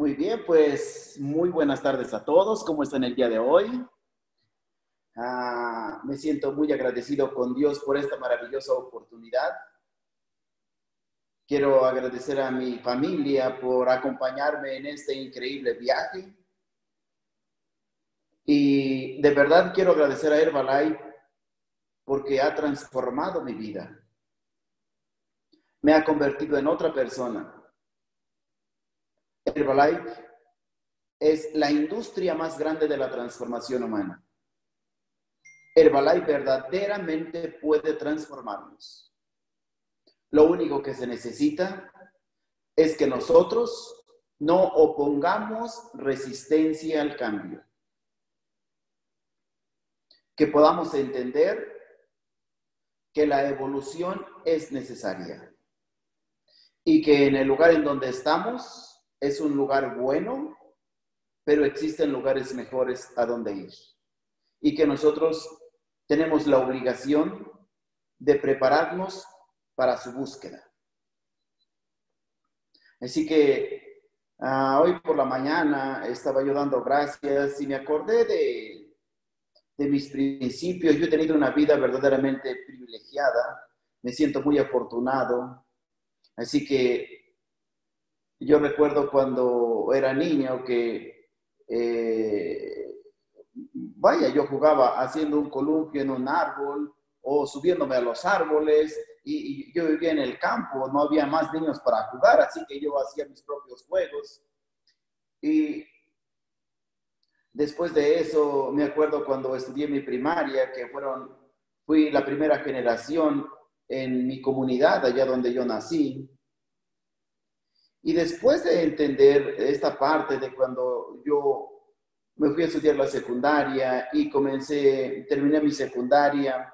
Muy bien, pues muy buenas tardes a todos. ¿Cómo están el día de hoy? Ah, me siento muy agradecido con Dios por esta maravillosa oportunidad. Quiero agradecer a mi familia por acompañarme en este increíble viaje. Y de verdad quiero agradecer a Herbalife porque ha transformado mi vida. Me ha convertido en otra persona Herbalife es la industria más grande de la transformación humana. Herbalife verdaderamente puede transformarnos. Lo único que se necesita es que nosotros no opongamos resistencia al cambio. Que podamos entender que la evolución es necesaria y que en el lugar en donde estamos es un lugar bueno, pero existen lugares mejores a donde ir. Y que nosotros tenemos la obligación de prepararnos para su búsqueda. Así que ah, hoy por la mañana estaba yo dando gracias y me acordé de, de mis principios. Yo he tenido una vida verdaderamente privilegiada. Me siento muy afortunado. Así que yo recuerdo cuando era niño que, eh, vaya, yo jugaba haciendo un columpio en un árbol o subiéndome a los árboles y, yo vivía en el campo, no había más niños para jugar, así que yo hacía mis propios juegos. Y después de eso, me acuerdo cuando estudié mi primaria, que fueron, fui la primera generación en mi comunidad, allá donde yo nací. Y después de entender esta parte de cuando yo me fui a estudiar la secundaria y comencé, terminé mi secundaria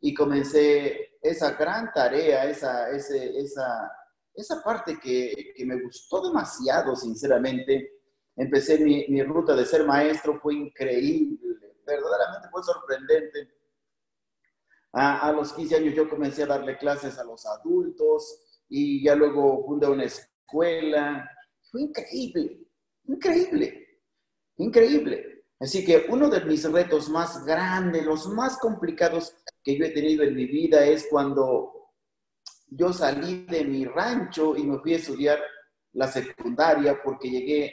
y comencé esa gran tarea, esa, esa, esa parte que, que, me gustó demasiado, sinceramente. Empecé mi, mi ruta de ser maestro, fue increíble, verdaderamente fue sorprendente. A, a, los 15 años yo comencé a darle clases a los adultos y ya luego fundé una escuela escuela. Fue increíble, increíble, increíble. Así que uno de mis retos más grandes, los más complicados que yo he tenido en mi vida es cuando yo salí de mi rancho y me fui a estudiar la secundaria porque llegué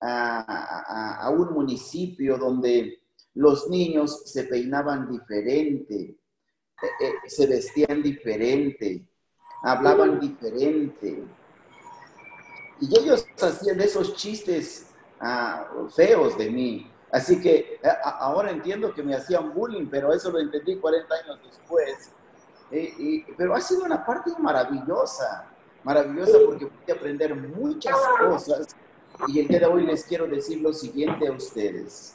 a, a, un municipio donde los niños se peinaban diferente, eh, eh, se vestían diferente, hablaban diferente, y ellos hacían esos chistes ah, feos de mí. Así que eh, ahora entiendo que me hacían bullying, pero eso lo entendí 40 años después. pero ha sido una parte maravillosa, maravillosa porque pude aprender muchas cosas. Y el día de hoy les quiero decir lo siguiente a ustedes.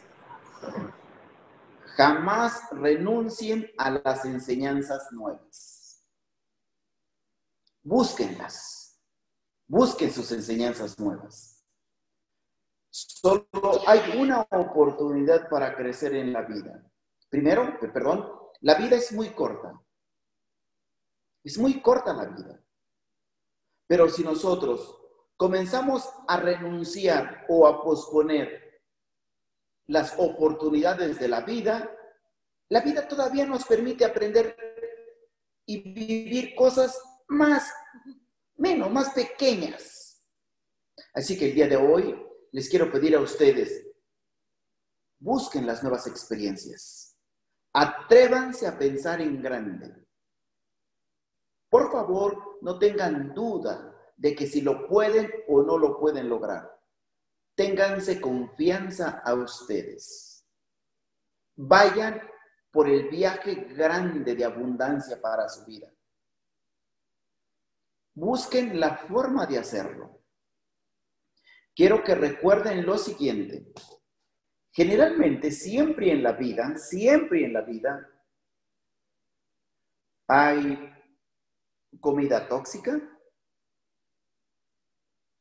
Jamás renuncien a las enseñanzas nuevas. Búsquenlas Busquen sus enseñanzas nuevas. Solo hay una oportunidad para crecer en la vida. Primero, perdón, la vida es muy corta. Es muy corta la vida. Pero si nosotros comenzamos a renunciar o a posponer las oportunidades de la vida, la vida todavía nos permite aprender y vivir cosas más menos, más pequeñas. Así que el día de hoy les quiero pedir a ustedes, busquen las nuevas experiencias. Atrévanse a pensar en grande. Por favor, no tengan duda de que si lo pueden o no lo pueden lograr. Ténganse confianza a ustedes. Vayan por el viaje grande de abundancia para su vida. Busquen la forma de hacerlo. Quiero que recuerden lo siguiente. Generalmente, siempre en la vida, siempre en la vida, hay comida tóxica,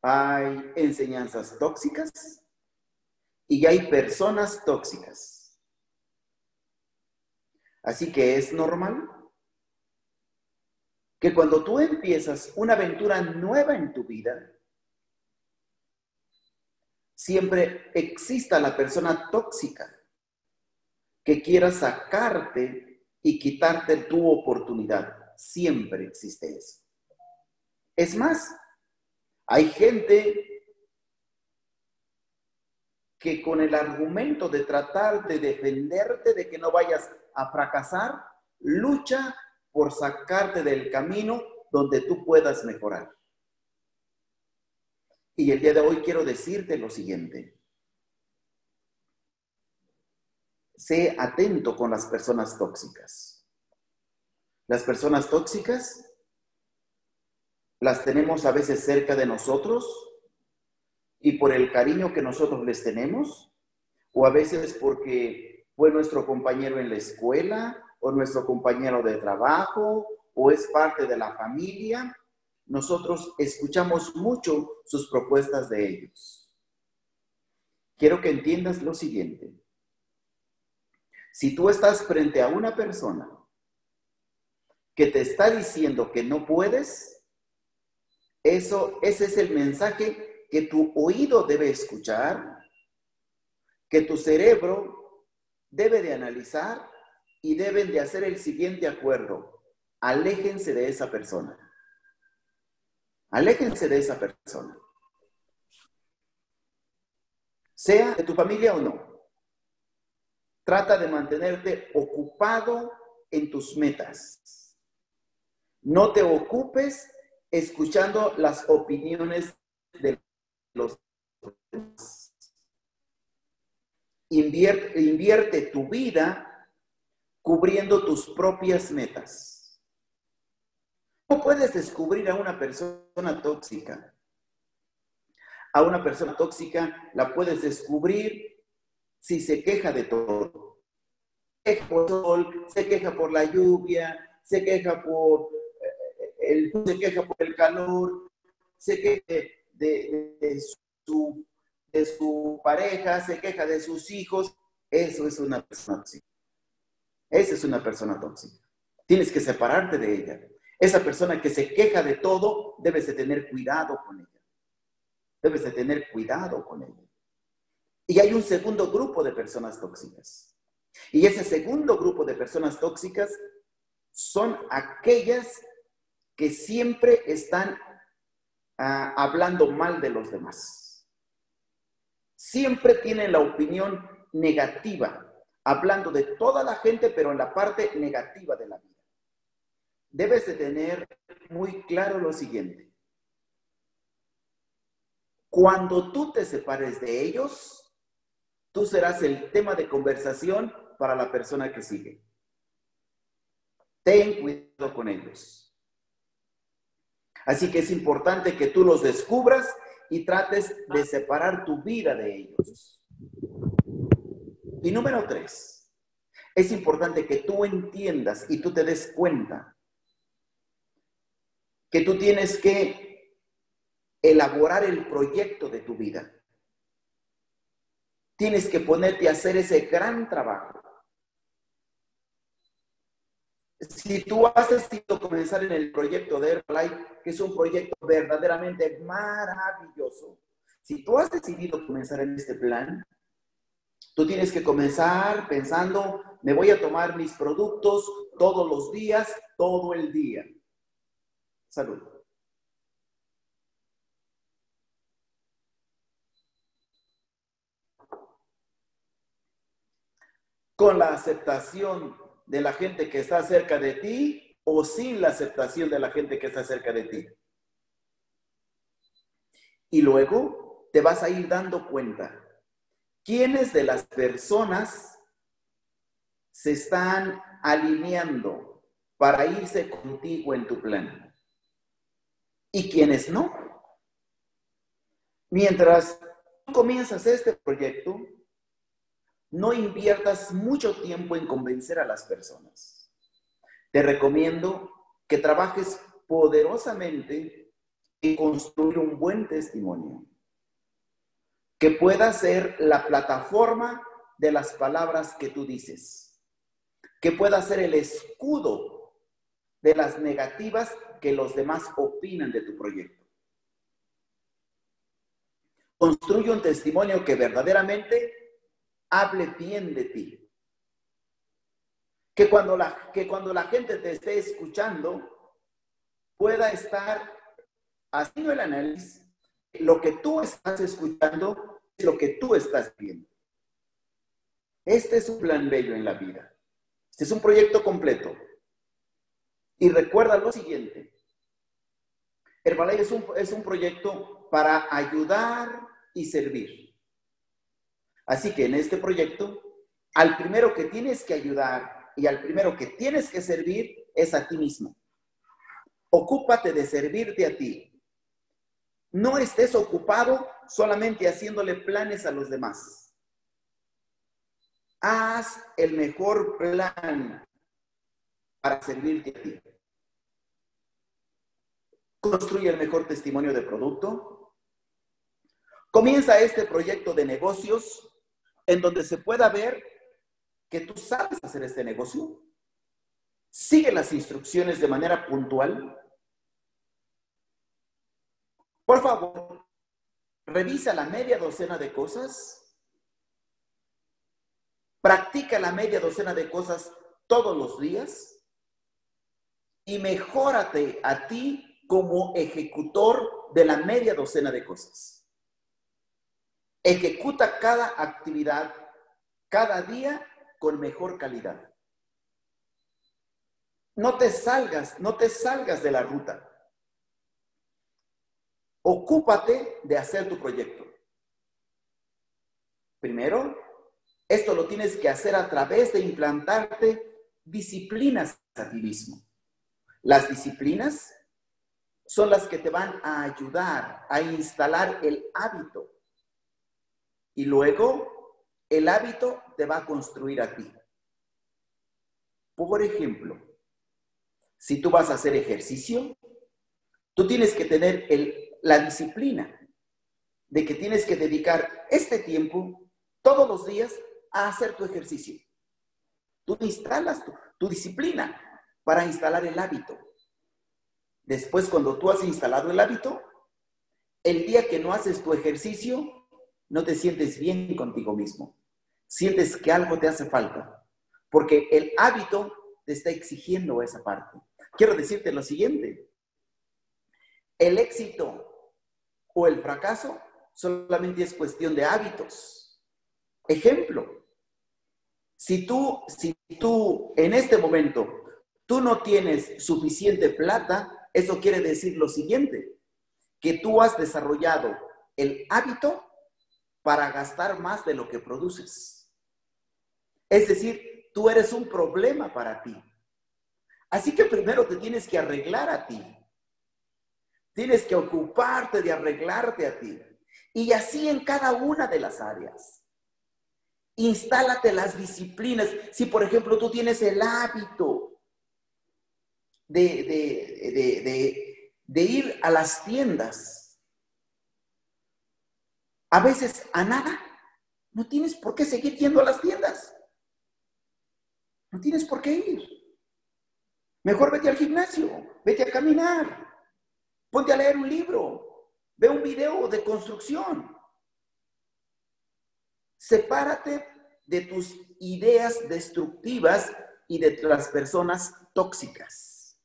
hay enseñanzas tóxicas y hay personas tóxicas. Así que es normal que cuando tú empiezas una aventura nueva en tu vida, siempre exista la persona tóxica que quiera sacarte y quitarte tu oportunidad. Siempre existe eso. Es más, hay gente que con el argumento de tratar de defenderte de que no vayas a fracasar, lucha por sacarte del camino donde tú puedas mejorar. Y el día de hoy quiero decirte lo siguiente. Sé atento con las personas tóxicas. Las personas tóxicas las tenemos a veces cerca de nosotros y por el cariño que nosotros les tenemos, o a veces porque fue nuestro compañero en la escuela, o nuestro compañero de trabajo, o es parte de la familia, nosotros escuchamos mucho sus propuestas de ellos. Quiero que entiendas lo siguiente. Si tú estás frente a una persona que te está diciendo que no puedes, eso, ese es el mensaje que tu oído debe escuchar, que tu cerebro debe de analizar y deben de hacer el siguiente acuerdo. Aléjense de esa persona. Aléjense de esa persona. Sea de tu familia o no. Trata de mantenerte ocupado en tus metas. No te ocupes escuchando las opiniones de los Invierte, invierte tu vida cubriendo tus propias metas. ¿Cómo puedes descubrir a una persona tóxica? A una persona tóxica la puedes descubrir si se queja de todo. Se queja por el sol, se queja por la lluvia, se queja por eh, el, se queja por el calor, se queja de, su, de su pareja, se queja de sus hijos, eso es una persona tóxica. Esa es una persona tóxica. Tienes que separarte de ella. Esa persona que se queja de todo, debes de tener cuidado con ella. Debes de tener cuidado con ella. Y hay un segundo grupo de personas tóxicas. Y ese segundo grupo de personas tóxicas son aquellas que siempre están Ah, hablando mal de los demás. Siempre tienen la opinión negativa, hablando de toda la gente, pero en la parte negativa de la vida. Debes de tener muy claro lo siguiente. Cuando tú te separes de ellos, tú serás el tema de conversación para la persona que sigue. Ten cuidado con ellos. Así que es importante que tú los descubras y trates de separar tu vida de ellos. Y número tres, es importante que tú entiendas y tú te des cuenta que tú tienes que elaborar el proyecto de tu vida. Tienes que ponerte a hacer ese gran trabajo si tú has decidido comenzar en el proyecto de Herbalife, que es un proyecto verdaderamente maravilloso, si tú has decidido comenzar en este plan, tú tienes que comenzar pensando, me voy a tomar mis productos todos los días, todo el día. Salud. Con la aceptación de la gente que está cerca de ti o sin la aceptación de la gente que está cerca de ti. Y luego te vas a ir dando cuenta quiénes de las personas se están alineando para irse contigo en tu plan y quiénes no. Mientras comienzas este proyecto, no inviertas mucho tiempo en convencer a las personas. Te recomiendo que trabajes poderosamente en construir un buen testimonio, que pueda ser la plataforma de las palabras que tú dices, que pueda ser el escudo de las negativas que los demás opinan de tu proyecto. Construye un testimonio que verdaderamente hable bien de ti. Que cuando la, que cuando la gente te esté escuchando, pueda estar haciendo el análisis. Lo que tú estás escuchando es lo que tú estás viendo. Este es un plan bello en la vida. Este es un proyecto completo. Y recuerda lo siguiente. Herbalife es un, es un proyecto para ayudar y servir. Así que en este proyecto, al primero que tienes que ayudar y al primero que tienes que servir es a ti mismo. Ocúpate de servirte a ti. No estés ocupado solamente haciéndole planes a los demás. Haz el mejor plan para servirte a ti. Construye el mejor testimonio de producto. Comienza este proyecto de negocios en donde se pueda ver que tú sabes hacer este negocio. Sigue las instrucciones de manera puntual. Por favor, revisa la media docena de cosas. Practica la media docena de cosas todos los días y mejórate a ti como ejecutor de la media docena de cosas. Ejecuta cada actividad cada día con mejor calidad. No te salgas, no te salgas de la ruta. Ocúpate de hacer tu proyecto. Primero, esto lo tienes que hacer a través de implantarte disciplinas a ti mismo. Las disciplinas son las que te van a ayudar a instalar el hábito. Y luego el hábito te va a construir a ti. Por ejemplo, si tú vas a hacer ejercicio, tú tienes que tener la disciplina de que tienes que dedicar este tiempo todos los días a hacer tu ejercicio. Tú instalas tu disciplina para instalar el hábito. Después, cuando tú has instalado el hábito, el día que no haces tu ejercicio, no te sientes bien contigo mismo. Sientes que algo te hace falta, porque el hábito te está exigiendo esa parte. Quiero decirte lo siguiente. El éxito o el fracaso solamente es cuestión de hábitos. Ejemplo, si tú, si tú en este momento, tú no tienes suficiente plata eso quiere decir lo siguiente, que tú has desarrollado el hábito para gastar más de lo que produces. Es decir, tú eres un problema para ti. Así que primero te tienes que arreglar a ti. Tienes que ocuparte de arreglarte a ti. Y así en cada una de las áreas. Instálate las disciplinas. Si, por ejemplo, tú tienes el hábito de, ir a las tiendas. A veces a nada. No tienes por qué seguir yendo a las tiendas. No tienes por qué ir. Mejor vete al gimnasio, vete a caminar, ponte a leer un libro, ve un video de construcción. Sepárate de tus ideas destructivas y de las personas tóxicas.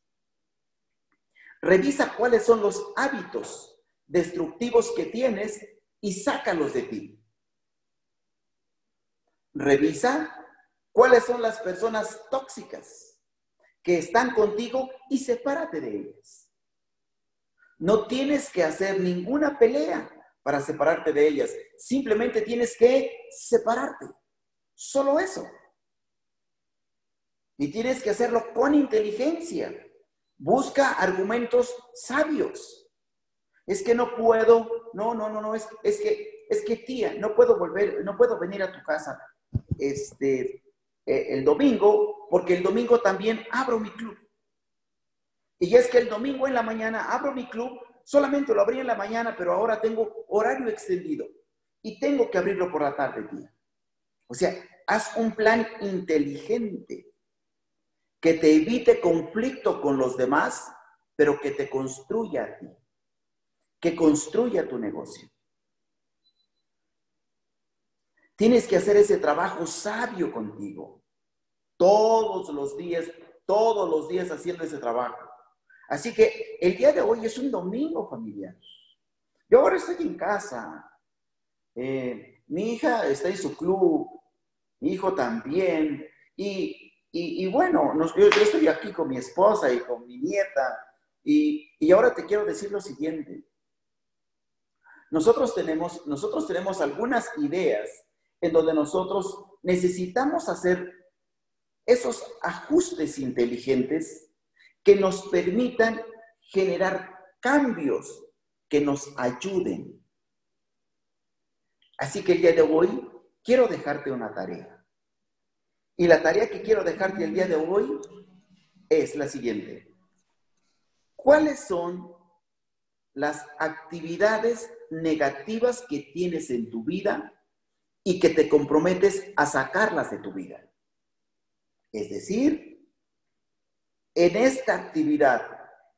Revisa cuáles son los hábitos destructivos que tienes y sácalos de ti. Revisa cuáles son las personas tóxicas que están contigo y sepárate de ellas. No tienes que hacer ninguna pelea para separarte de ellas. Simplemente tienes que separarte. Solo eso. Y tienes que hacerlo con inteligencia. Busca argumentos sabios. Es que no puedo, no, no, no, no, es, es que, es que tía, no puedo volver, no puedo venir a tu casa este, eh, el domingo, porque el domingo también abro mi club. Y es que el domingo en la mañana abro mi club, solamente lo abrí en la mañana, pero ahora tengo horario extendido y tengo que abrirlo por la tarde. O sea, haz un plan inteligente que te evite conflicto con los demás, pero que te construya a ti, que construya tu negocio. Tienes que hacer ese trabajo sabio contigo. Todos los días, todos los días haciendo ese trabajo. Así que el día de hoy es un domingo familiar. Yo ahora estoy en casa. Eh, mi hija está en su club, mi hijo también. Y, bueno, yo, estoy aquí con mi esposa y con mi nieta. Y, y ahora te quiero decir lo siguiente. Nosotros tenemos, nosotros tenemos algunas ideas en donde nosotros necesitamos hacer esos ajustes inteligentes que nos permitan generar cambios que nos ayuden. Así que el día de hoy quiero dejarte una tarea. Y la tarea que quiero dejarte el día de hoy es la siguiente. ¿Cuáles son las actividades negativas que tienes en tu vida y que te comprometes a sacarlas de tu vida? Es decir, en esta actividad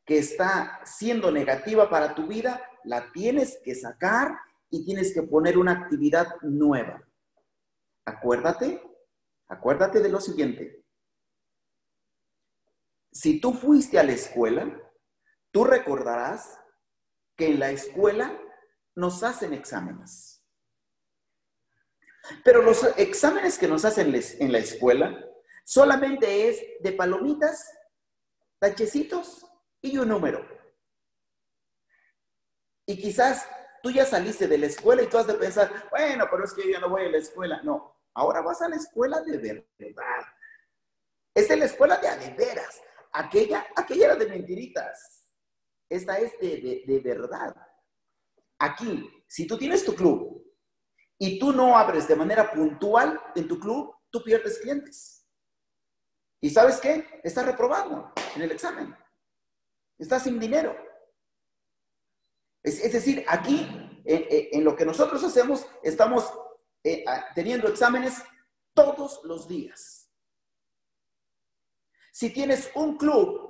que está siendo negativa para tu vida, la tienes que sacar y tienes que poner una actividad nueva. Acuérdate, acuérdate de lo siguiente. Si tú fuiste a la escuela, tú recordarás que en la escuela nos hacen exámenes. Pero los exámenes que nos hacen en la escuela solamente es de palomitas, tachecitos y un número. Y quizás tú ya saliste de la escuela y tú has de pensar, bueno, pero es que yo ya no voy a la escuela. No, ahora vas a la escuela de verdad. Esta es la escuela de adeveras. Aquella, aquella era de mentiritas. Esta es de, de verdad. Aquí, si tú tienes tu club y tú no abres de manera puntual en tu club, tú pierdes clientes. ¿Y sabes qué? Está reprobado en el examen. Está sin dinero. Es, decir, aquí, en, lo que nosotros hacemos, estamos eh, teniendo exámenes todos los días. Si tienes un club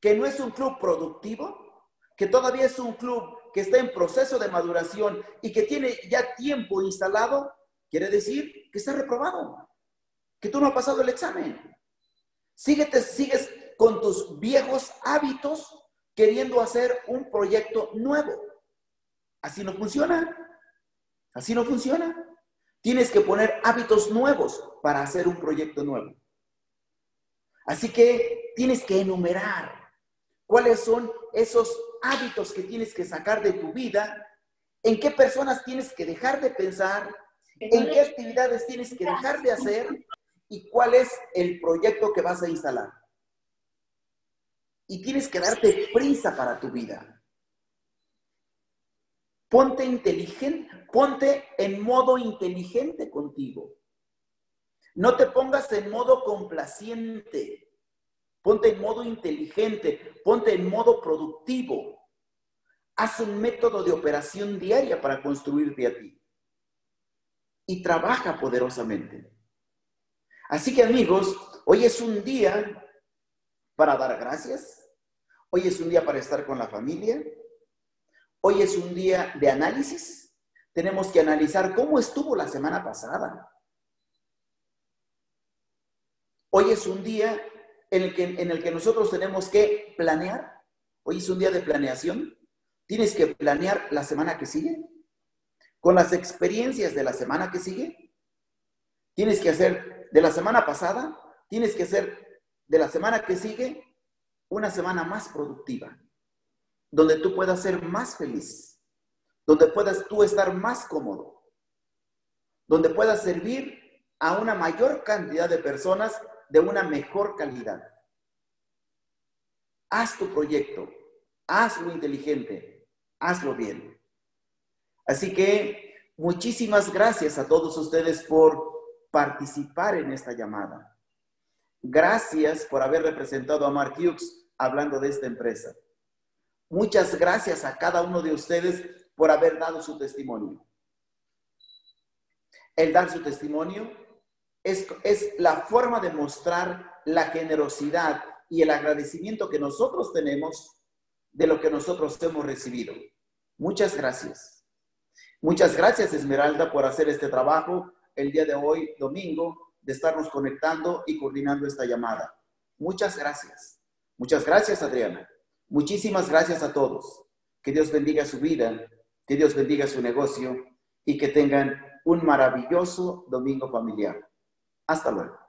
que no es un club productivo, que todavía es un club que está en proceso de maduración y que tiene ya tiempo instalado, quiere decir que está reprobado, que tú no has pasado el examen. Síguete, sigues con tus viejos hábitos queriendo hacer un proyecto nuevo. Así no funciona. Así no funciona. Tienes que poner hábitos nuevos para hacer un proyecto nuevo. Así que tienes que enumerar cuáles son esos hábitos que tienes que sacar de tu vida, en qué personas tienes que dejar de pensar, en qué actividades tienes que dejar de hacer y cuál es el proyecto que vas a instalar. Y tienes que darte prisa para tu vida. Ponte inteligente, ponte en modo inteligente contigo. No te pongas en modo complaciente. Ponte en modo inteligente, ponte en modo productivo. Haz un método de operación diaria para construirte a ti. Y trabaja poderosamente. Así que amigos, hoy es un día para dar gracias. Hoy es un día para estar con la familia. Hoy es un día de análisis. Tenemos que analizar cómo estuvo la semana pasada. Hoy es un día en el que, en el que nosotros tenemos que planear. Hoy es un día de planeación. Tienes que planear la semana que sigue. Con las experiencias de la semana que sigue. Tienes que hacer de la semana pasada, tienes que ser de la semana que sigue una semana más productiva, donde tú puedas ser más feliz, donde puedas tú estar más cómodo, donde puedas servir a una mayor cantidad de personas de una mejor calidad. Haz tu proyecto, hazlo inteligente, hazlo bien. Así que muchísimas gracias a todos ustedes por participar en esta llamada. Gracias por haber representado a Mark Hughes hablando de esta empresa. Muchas gracias a cada uno de ustedes por haber dado su testimonio. El dar su testimonio es, es la forma de mostrar la generosidad y el agradecimiento que nosotros tenemos de lo que nosotros hemos recibido. Muchas gracias. Muchas gracias, Esmeralda, por hacer este trabajo el día de hoy, domingo, de estarnos conectando y coordinando esta llamada. Muchas gracias. Muchas gracias, Adriana. Muchísimas gracias a todos. Que Dios bendiga su vida, que Dios bendiga su negocio y que tengan un maravilloso domingo familiar. Hasta luego.